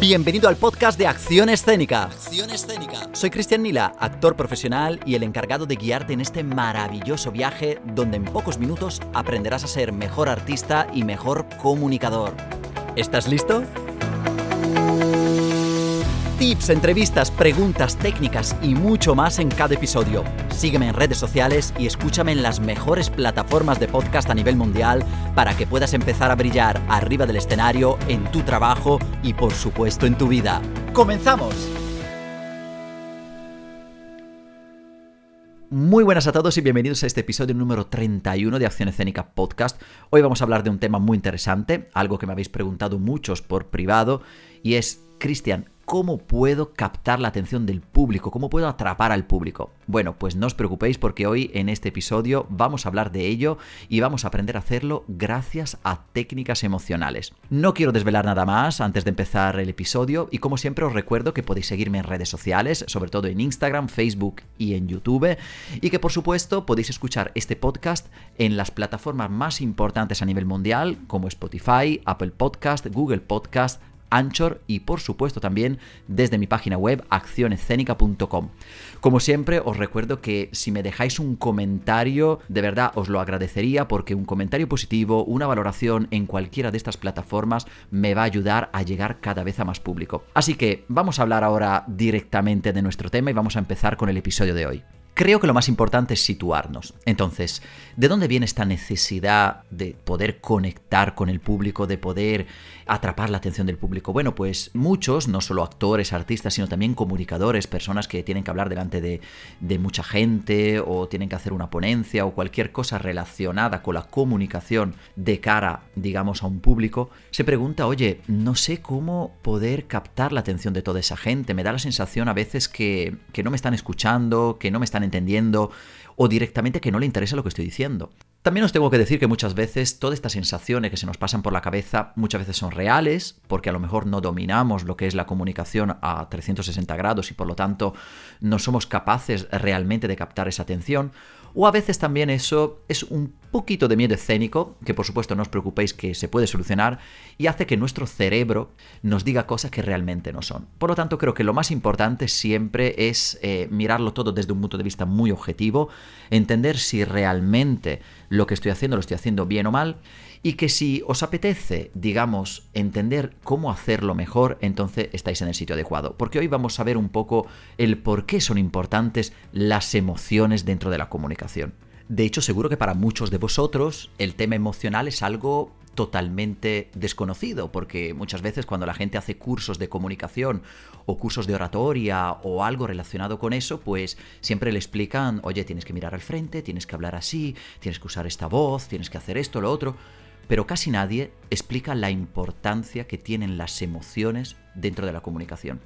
Bienvenido al podcast de Acción Escénica. Acción Escénica. Soy Cristian Nila, actor profesional y el encargado de guiarte en este maravilloso viaje donde en pocos minutos aprenderás a ser mejor artista y mejor comunicador. ¿Estás listo? Tips, entrevistas, preguntas, técnicas y mucho más en cada episodio. Sígueme en redes sociales y escúchame en las mejores plataformas de podcast a nivel mundial para que puedas empezar a brillar arriba del escenario, en tu trabajo y por supuesto en tu vida. ¡Comenzamos! Muy buenas a todos y bienvenidos a este episodio número 31 de Acción Escénica Podcast. Hoy vamos a hablar de un tema muy interesante, algo que me habéis preguntado muchos por privado, y es, Cristian, ¿Cómo puedo captar la atención del público? ¿Cómo puedo atrapar al público? Bueno, pues no os preocupéis porque hoy en este episodio vamos a hablar de ello y vamos a aprender a hacerlo gracias a técnicas emocionales. No quiero desvelar nada más antes de empezar el episodio y como siempre os recuerdo que podéis seguirme en redes sociales, sobre todo en Instagram, Facebook y en YouTube y que por supuesto podéis escuchar este podcast en las plataformas más importantes a nivel mundial como Spotify, Apple Podcast, Google Podcast, Anchor y por supuesto también desde mi página web accionescénica.com. Como siempre os recuerdo que si me dejáis un comentario, de verdad os lo agradecería porque un comentario positivo, una valoración en cualquiera de estas plataformas me va a ayudar a llegar cada vez a más público. Así que vamos a hablar ahora directamente de nuestro tema y vamos a empezar con el episodio de hoy. Creo que lo más importante es situarnos. Entonces, ¿de dónde viene esta necesidad de poder conectar con el público, de poder atrapar la atención del público? Bueno, pues muchos, no solo actores, artistas, sino también comunicadores, personas que tienen que hablar delante de, de mucha gente o tienen que hacer una ponencia o cualquier cosa relacionada con la comunicación de cara, digamos, a un público, se pregunta, oye, no sé cómo poder captar la atención de toda esa gente. Me da la sensación a veces que, que no me están escuchando, que no me están entendiendo o directamente que no le interesa lo que estoy diciendo. También os tengo que decir que muchas veces todas estas sensaciones que se nos pasan por la cabeza muchas veces son reales, porque a lo mejor no dominamos lo que es la comunicación a 360 grados y por lo tanto no somos capaces realmente de captar esa atención, o a veces también eso es un poquito de miedo escénico, que por supuesto no os preocupéis que se puede solucionar, y hace que nuestro cerebro nos diga cosas que realmente no son. Por lo tanto, creo que lo más importante siempre es eh, mirarlo todo desde un punto de vista muy objetivo, entender si realmente lo que estoy haciendo lo estoy haciendo bien o mal, y que si os apetece, digamos, entender cómo hacerlo mejor, entonces estáis en el sitio adecuado. Porque hoy vamos a ver un poco el por qué son importantes las emociones dentro de la comunicación. De hecho, seguro que para muchos de vosotros el tema emocional es algo totalmente desconocido, porque muchas veces cuando la gente hace cursos de comunicación o cursos de oratoria o algo relacionado con eso, pues siempre le explican, oye, tienes que mirar al frente, tienes que hablar así, tienes que usar esta voz, tienes que hacer esto, lo otro, pero casi nadie explica la importancia que tienen las emociones dentro de la comunicación.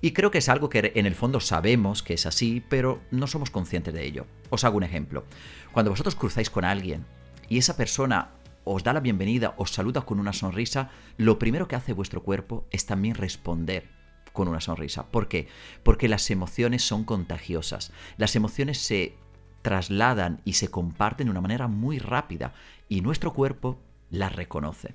Y creo que es algo que en el fondo sabemos que es así, pero no somos conscientes de ello. Os hago un ejemplo. Cuando vosotros cruzáis con alguien y esa persona os da la bienvenida, os saluda con una sonrisa, lo primero que hace vuestro cuerpo es también responder con una sonrisa. ¿Por qué? Porque las emociones son contagiosas. Las emociones se trasladan y se comparten de una manera muy rápida y nuestro cuerpo las reconoce.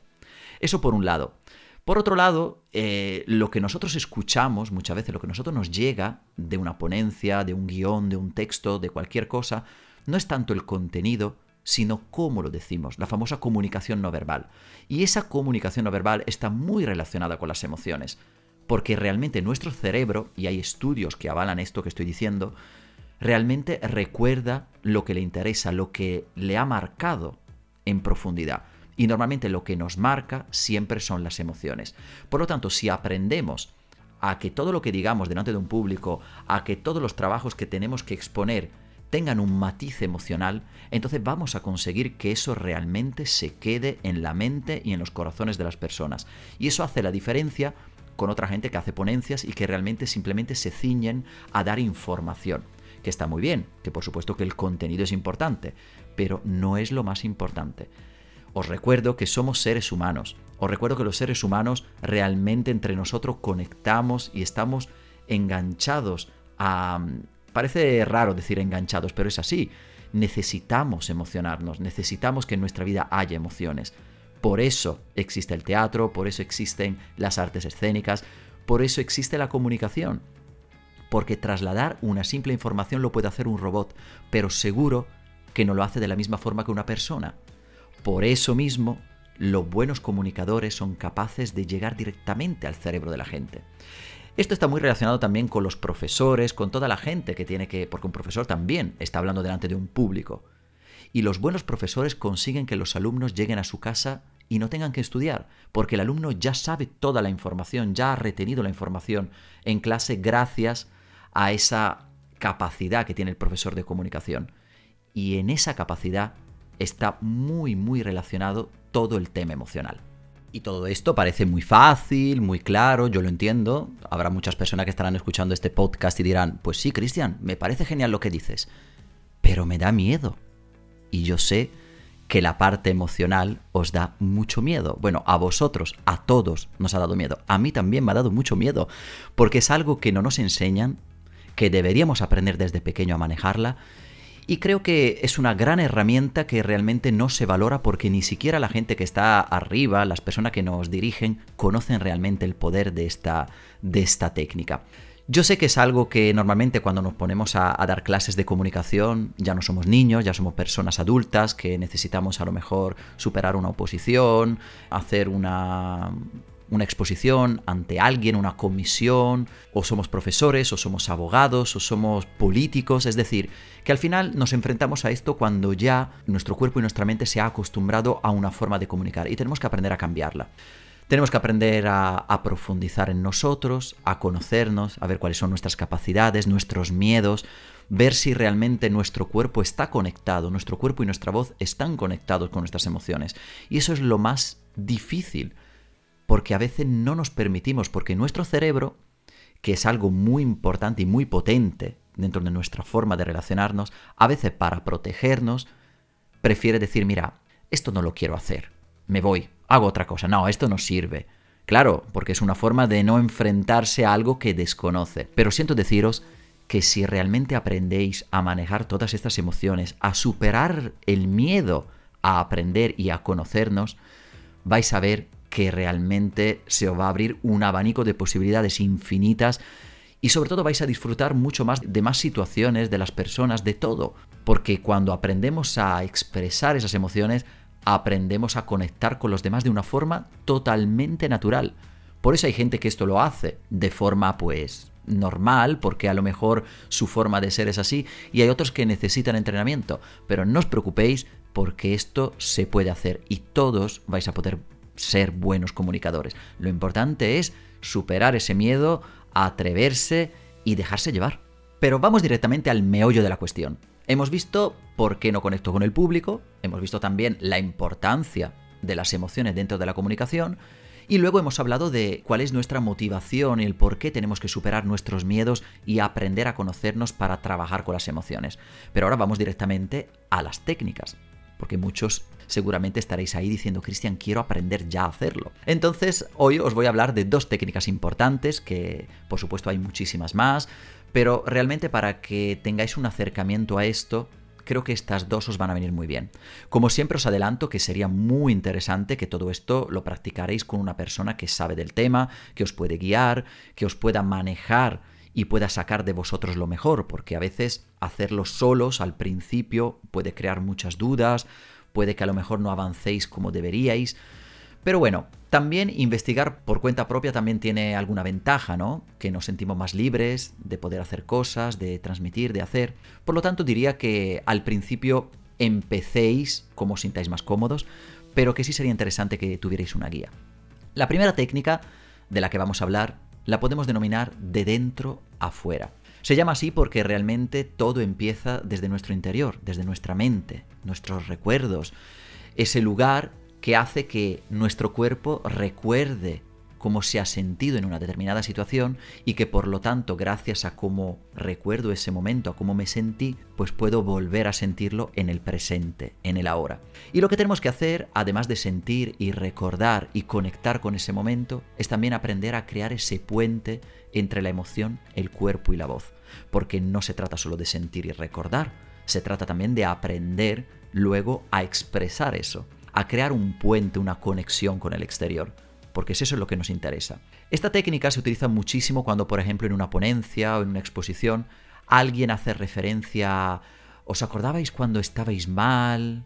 Eso por un lado. Por otro lado, eh, lo que nosotros escuchamos, muchas veces lo que nosotros nos llega de una ponencia, de un guion, de un texto, de cualquier cosa, no es tanto el contenido, sino cómo lo decimos, la famosa comunicación no verbal. Y esa comunicación no verbal está muy relacionada con las emociones, porque realmente nuestro cerebro, y hay estudios que avalan esto que estoy diciendo, realmente recuerda lo que le interesa, lo que le ha marcado en profundidad. Y normalmente lo que nos marca siempre son las emociones. Por lo tanto, si aprendemos a que todo lo que digamos delante de un público, a que todos los trabajos que tenemos que exponer tengan un matiz emocional, entonces vamos a conseguir que eso realmente se quede en la mente y en los corazones de las personas. Y eso hace la diferencia con otra gente que hace ponencias y que realmente simplemente se ciñen a dar información, que está muy bien, que por supuesto que el contenido es importante, pero no es lo más importante. Os recuerdo que somos seres humanos. Os recuerdo que los seres humanos realmente entre nosotros conectamos y estamos enganchados a, Parece raro decir enganchados, pero es así. Necesitamos emocionarnos, necesitamos que en nuestra vida haya emociones. Por eso existe el teatro, por eso existen las artes escénicas, por eso existe la comunicación. Porque trasladar una simple información lo puede hacer un robot, pero seguro que no lo hace de la misma forma que una persona. Por eso mismo, los buenos comunicadores son capaces de llegar directamente al cerebro de la gente. Esto está muy relacionado también con los profesores, con toda la gente que tiene que, porque un profesor también está hablando delante de un público. Y los buenos profesores consiguen que los alumnos lleguen a su casa y no tengan que estudiar, porque el alumno ya sabe toda la información, ya ha retenido la información en clase gracias a esa capacidad que tiene el profesor de comunicación. Y en esa capacidad está muy, muy relacionado todo el tema emocional. Y todo esto parece muy fácil, muy claro, yo lo entiendo. Habrá muchas personas que estarán escuchando este podcast y dirán, pues sí, Cristian, me parece genial lo que dices, pero me da miedo. Y yo sé que la parte emocional os da mucho miedo. Bueno, a vosotros, a todos nos ha dado miedo. A mí también me ha dado mucho miedo, porque es algo que no nos enseñan, que deberíamos aprender desde pequeño a manejarla y creo que es una gran herramienta que realmente no se valora porque ni siquiera la gente que está arriba, las personas que nos dirigen, conocen realmente el poder de esta, de esta técnica. Yo sé que es algo que normalmente cuando nos ponemos a, a, dar clases de comunicación ya no somos niños, ya somos personas adultas que necesitamos a lo mejor superar una oposición, hacer una una exposición ante alguien, una comisión, o somos profesores, o somos abogados, o somos políticos, es decir, que al final nos enfrentamos a esto cuando ya nuestro cuerpo y nuestra mente se ha acostumbrado a una forma de comunicar y tenemos que aprender a cambiarla. Tenemos que aprender a, a, profundizar en nosotros, a conocernos, a ver cuáles son nuestras capacidades, nuestros miedos, ver si realmente nuestro cuerpo está conectado, nuestro cuerpo y nuestra voz están conectados con nuestras emociones. Y eso es lo más difícil, porque a veces no nos permitimos, porque nuestro cerebro, que es algo muy importante y muy potente dentro de nuestra forma de relacionarnos, a veces para protegernos, prefiere decir, mira, esto no lo quiero hacer, me voy, hago otra cosa, no, esto no sirve. Claro, porque es una forma de no enfrentarse a algo que desconoce. Pero siento deciros que si realmente aprendéis a manejar todas estas emociones, a superar el miedo a aprender y a conocernos, vais a ver que realmente se os va a abrir un abanico de posibilidades infinitas y sobre todo vais a disfrutar mucho más de más situaciones, de las personas, de todo. Porque cuando aprendemos a expresar esas emociones, aprendemos a conectar con los demás de una forma totalmente natural. Por eso hay gente que esto lo hace de forma pues normal, porque a lo mejor su forma de ser es así, y hay otros que necesitan entrenamiento. Pero no os preocupéis porque esto se puede hacer y todos vais a poder ser buenos comunicadores. Lo importante es superar ese miedo, atreverse y dejarse llevar. Pero vamos directamente al meollo de la cuestión. Hemos visto por qué no conecto con el público, hemos visto también la importancia de las emociones dentro de la comunicación, y luego hemos hablado de cuál es nuestra motivación y el por qué tenemos que superar nuestros miedos y aprender a conocernos para trabajar con las emociones. Pero ahora vamos directamente a las técnicas, porque muchos seguramente estaréis ahí diciendo, Cristian, quiero aprender ya a hacerlo. Entonces, hoy os voy a hablar de dos técnicas importantes, que por supuesto hay muchísimas más, pero realmente para que tengáis un acercamiento a esto, creo que estas dos os van a venir muy bien. Como siempre os adelanto que sería muy interesante que todo esto lo practicaréis con una persona que sabe del tema, que os puede guiar, que os pueda manejar y pueda sacar de vosotros lo mejor, porque a veces hacerlo solos al principio puede crear muchas dudas, puede que a lo mejor no avancéis como deberíais. Pero bueno, también investigar por cuenta propia también tiene alguna ventaja, ¿no? Que nos sentimos más libres de poder hacer cosas, de transmitir, de hacer. Por lo tanto, diría que al principio empecéis como sintáis más cómodos, pero que sí sería interesante que tuvierais una guía. La primera técnica de la que vamos a hablar la podemos denominar de dentro a fuera. Se llama así porque realmente todo empieza desde nuestro interior, desde nuestra mente, nuestros recuerdos, ese lugar que hace que nuestro cuerpo recuerde cómo se ha sentido en una determinada situación y que por lo tanto gracias a cómo recuerdo ese momento, a cómo me sentí, pues puedo volver a sentirlo en el presente, en el ahora. Y lo que tenemos que hacer, además de sentir y recordar y conectar con ese momento, es también aprender a crear ese puente entre la emoción, el cuerpo y la voz. Porque no se trata solo de sentir y recordar, se trata también de aprender luego a expresar eso a crear un puente, una conexión con el exterior, porque es eso lo que nos interesa. Esta técnica se utiliza muchísimo cuando, por ejemplo, en una ponencia o en una exposición, alguien hace referencia a, ¿os acordabais cuando estabais mal?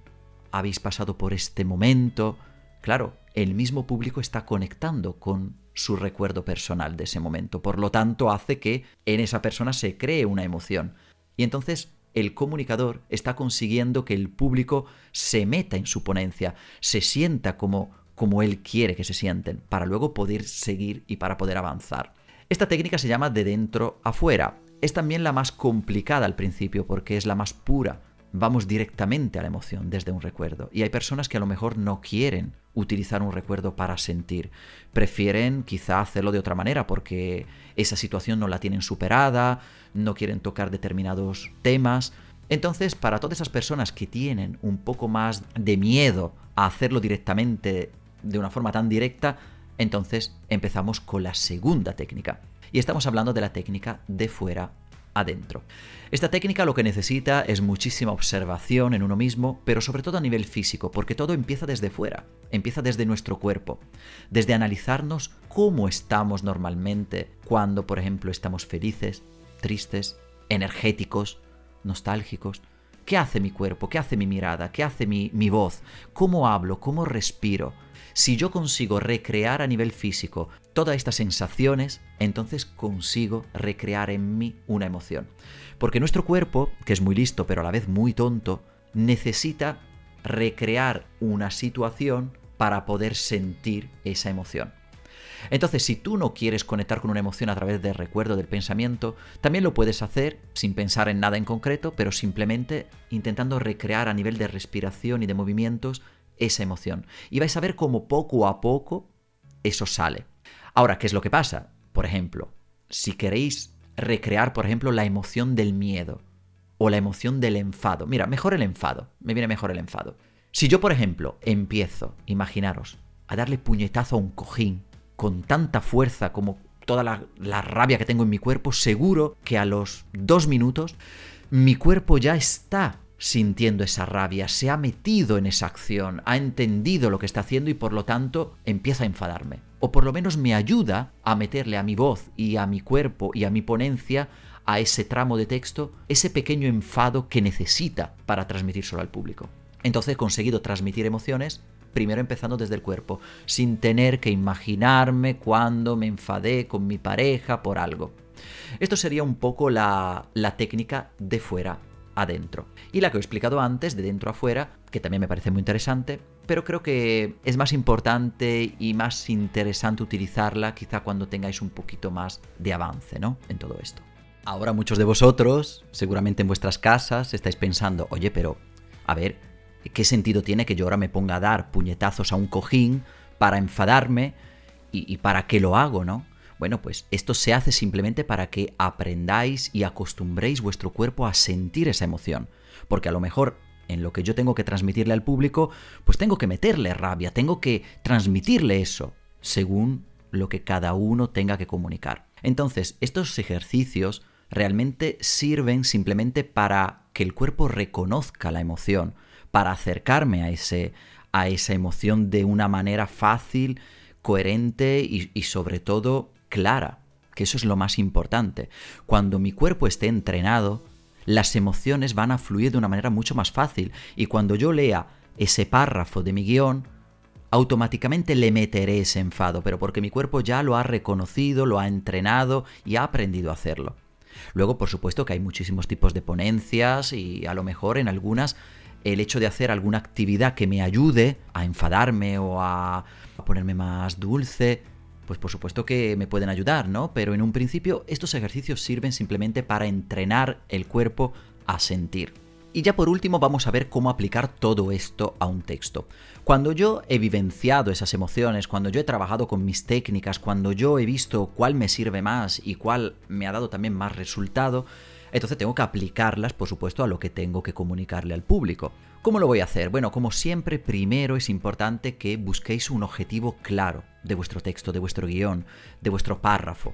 ¿Habéis pasado por este momento? Claro, el mismo público está conectando con su recuerdo personal de ese momento. Por lo tanto, hace que en esa persona se cree una emoción. Y entonces el comunicador está consiguiendo que el público se meta en su ponencia, se sienta como, como él quiere que se sienten, para luego poder seguir y para poder avanzar. Esta técnica se llama de dentro afuera. Es también la más complicada al principio porque es la más pura. Vamos directamente a la emoción desde un recuerdo. Y hay personas que a lo mejor no quieren utilizar un recuerdo para sentir. Prefieren quizá hacerlo de otra manera porque esa situación no la tienen superada, no quieren tocar determinados temas. Entonces, para todas esas personas que tienen un poco más de miedo a hacerlo directamente de una forma tan directa, entonces empezamos con la segunda técnica. Y estamos hablando de la técnica de fuera adentro. Esta técnica lo que necesita es muchísima observación en uno mismo, pero sobre todo a nivel físico, porque todo empieza desde fuera, empieza desde nuestro cuerpo, desde analizarnos cómo estamos normalmente cuando, por ejemplo, estamos felices, tristes, energéticos, nostálgicos. ¿Qué hace mi cuerpo? ¿Qué hace mi mirada? ¿Qué hace mi, mi voz? ¿Cómo hablo? ¿Cómo respiro? Si yo consigo recrear a nivel físico todas estas sensaciones, entonces consigo recrear en mí una emoción. Porque nuestro cuerpo, que es muy listo pero a la vez muy tonto, necesita recrear una situación para poder sentir esa emoción. Entonces, si tú no quieres conectar con una emoción a través del recuerdo del pensamiento, también lo puedes hacer sin pensar en nada en concreto, pero simplemente intentando recrear a nivel de respiración y de movimientos esa emoción. Y vais a ver cómo poco a poco eso sale. Ahora, ¿qué es lo que pasa? Por ejemplo, si queréis recrear, por ejemplo, la emoción del miedo o la emoción del enfado. Mira, mejor el enfado. Me viene mejor el enfado. Si yo, por ejemplo, empiezo, imaginaros, a darle puñetazo a un cojín con tanta fuerza como toda la, la, rabia que tengo en mi cuerpo, seguro que a los dos minutos mi cuerpo ya está sintiendo esa rabia, se ha metido en esa acción, ha entendido lo que está haciendo y por lo tanto empieza a enfadarme. O por lo menos me ayuda a meterle a mi voz y a mi cuerpo y a mi ponencia a ese tramo de texto ese pequeño enfado que necesita para transmitírselo al público. Entonces he conseguido transmitir emociones primero empezando desde el cuerpo, sin tener que imaginarme cuando me enfadé con mi pareja por algo. Esto sería un poco la, la técnica de fuera adentro. Y la que he explicado antes, de dentro a fuera, que también me parece muy interesante, pero creo que es más importante y más interesante utilizarla quizá cuando tengáis un poquito más de avance, ¿no? En todo esto. Ahora muchos de vosotros, seguramente en vuestras casas, estáis pensando, oye, pero, a ver, ¿qué sentido tiene que yo ahora me ponga a dar puñetazos a un cojín para enfadarme y, y para qué lo hago, ¿no? Bueno, pues esto se hace simplemente para que aprendáis y acostumbréis vuestro cuerpo a sentir esa emoción. Porque a lo mejor en lo que yo tengo que transmitirle al público, pues tengo que meterle rabia, tengo que transmitirle eso, según lo que cada uno tenga que comunicar. Entonces, estos ejercicios realmente sirven simplemente para que el cuerpo reconozca la emoción, para acercarme a, ese, a esa emoción de una manera fácil, coherente y, y sobre todo clara, que eso es lo más importante. Cuando mi cuerpo esté entrenado, las emociones van a fluir de una manera mucho más fácil y cuando yo lea ese párrafo de mi guion, automáticamente le meteré ese enfado, pero porque mi cuerpo ya lo ha reconocido, lo ha entrenado y ha aprendido a hacerlo. Luego, por supuesto que hay muchísimos tipos de ponencias y a lo mejor en algunas el hecho de hacer alguna actividad que me ayude a enfadarme o a ponerme más dulce, pues por supuesto que me pueden ayudar, ¿no? Pero en un principio estos ejercicios sirven simplemente para entrenar el cuerpo a sentir. Y ya por último vamos a ver cómo aplicar todo esto a un texto. Cuando yo he vivenciado esas emociones, cuando yo he trabajado con mis técnicas, cuando yo he visto cuál me sirve más y cuál me ha dado también más resultado, entonces tengo que aplicarlas, por supuesto, a lo que tengo que comunicarle al público. ¿Cómo lo voy a hacer? Bueno, como siempre, primero es importante que busquéis un objetivo claro de vuestro texto, de vuestro guion, de vuestro párrafo.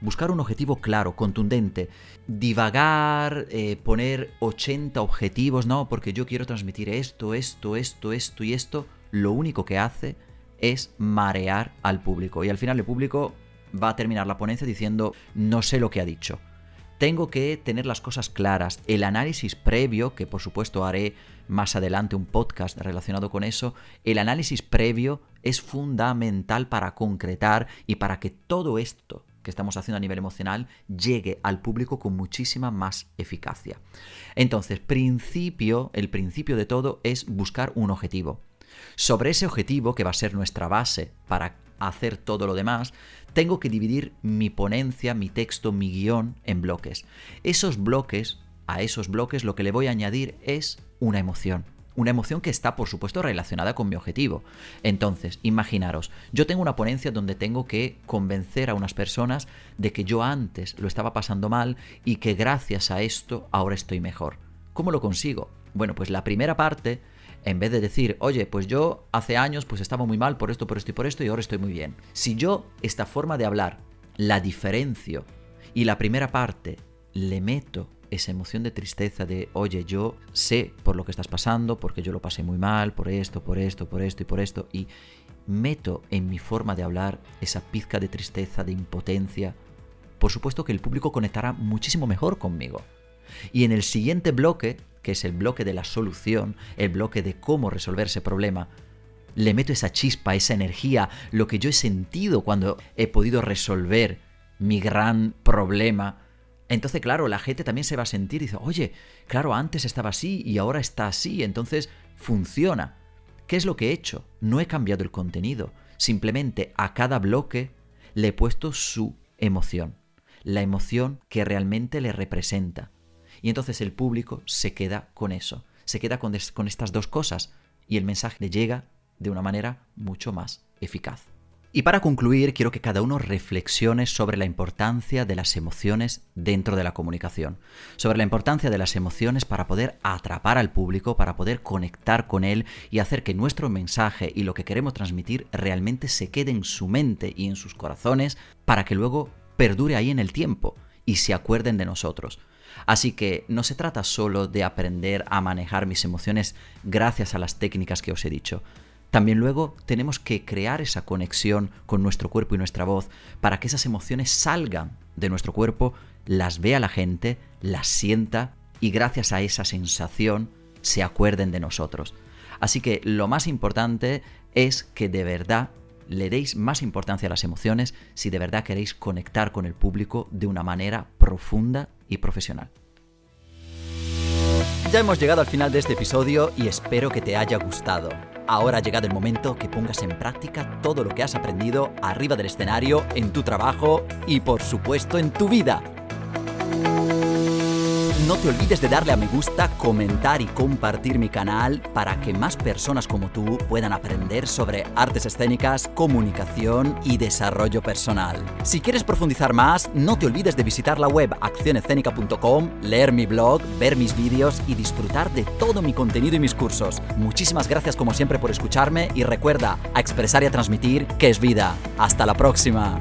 Buscar un objetivo claro, contundente. Divagar, eh, poner 80 objetivos, no, porque yo quiero transmitir esto, esto, esto, esto y esto. lo único que hace es marear al público. Y al final el público va a terminar la ponencia diciendo no sé lo que ha dicho. Tengo que tener las cosas claras. El análisis previo, que por supuesto haré más adelante un podcast relacionado con eso, el análisis previo es fundamental para concretar y para que todo esto que estamos haciendo a nivel emocional llegue al público con muchísima más eficacia. Entonces, principio, el principio de todo es buscar un objetivo. Sobre ese objetivo, que va a ser nuestra base para hacer todo lo demás, tengo que dividir mi ponencia, mi texto, mi guion en bloques. Esos bloques, a esos bloques lo que le voy a añadir es una emoción. Una emoción que está, por supuesto, relacionada con mi objetivo. Entonces, imaginaros, yo tengo una ponencia donde tengo que convencer a unas personas de que yo antes lo estaba pasando mal y que gracias a esto ahora estoy mejor. ¿Cómo lo consigo? Bueno, pues la primera parte en vez de decir, oye, pues yo hace años pues estaba muy mal por esto, por esto y por esto y ahora estoy muy bien. Si yo esta forma de hablar la diferencio y la primera parte le meto esa emoción de tristeza de, oye, yo sé por lo que estás pasando, porque yo lo pasé muy mal, por esto, por esto, por esto y por esto, y meto en mi forma de hablar esa pizca de tristeza, de impotencia, por supuesto que el público conectará muchísimo mejor conmigo. Y en el siguiente bloque que es el bloque de la solución, el bloque de cómo resolver ese problema, le meto esa chispa, esa energía, lo que yo he sentido cuando he podido resolver mi gran problema. Entonces, claro, la gente también se va a sentir y dice, oye, claro, antes estaba así y ahora está así, entonces funciona. ¿Qué es lo que he hecho? No he cambiado el contenido, simplemente a cada bloque le he puesto su emoción, la emoción que realmente le representa. Y entonces el público se queda con eso, se queda con, con estas dos cosas y el mensaje le llega de una manera mucho más eficaz. Y para concluir, quiero que cada uno reflexione sobre la importancia de las emociones dentro de la comunicación, sobre la importancia de las emociones para poder atrapar al público, para poder conectar con él y hacer que nuestro mensaje y lo que queremos transmitir realmente se quede en su mente y en sus corazones para que luego perdure ahí en el tiempo y se acuerden de nosotros. Así que no se trata solo de aprender a manejar mis emociones gracias a las técnicas que os he dicho. También luego tenemos que crear esa conexión con nuestro cuerpo y nuestra voz para que esas emociones salgan de nuestro cuerpo, las vea la gente, las sienta y gracias a esa sensación se acuerden de nosotros. Así que lo más importante es que de verdad le deis más importancia a las emociones si de verdad queréis conectar con el público de una manera profunda profesional. Ya hemos llegado al final de este episodio y espero que te haya gustado. Ahora ha llegado el momento que pongas en práctica todo lo que has aprendido arriba del escenario, en tu trabajo y por supuesto en tu vida. No te olvides de darle a me gusta, comentar y compartir mi canal para que más personas como tú puedan aprender sobre artes escénicas, comunicación y desarrollo personal. Si quieres profundizar más, no te olvides de visitar la web accionescénica.com, leer mi blog, ver mis vídeos y disfrutar de todo mi contenido y mis cursos. Muchísimas gracias como siempre por escucharme y recuerda a expresar y a transmitir que es vida. Hasta la próxima.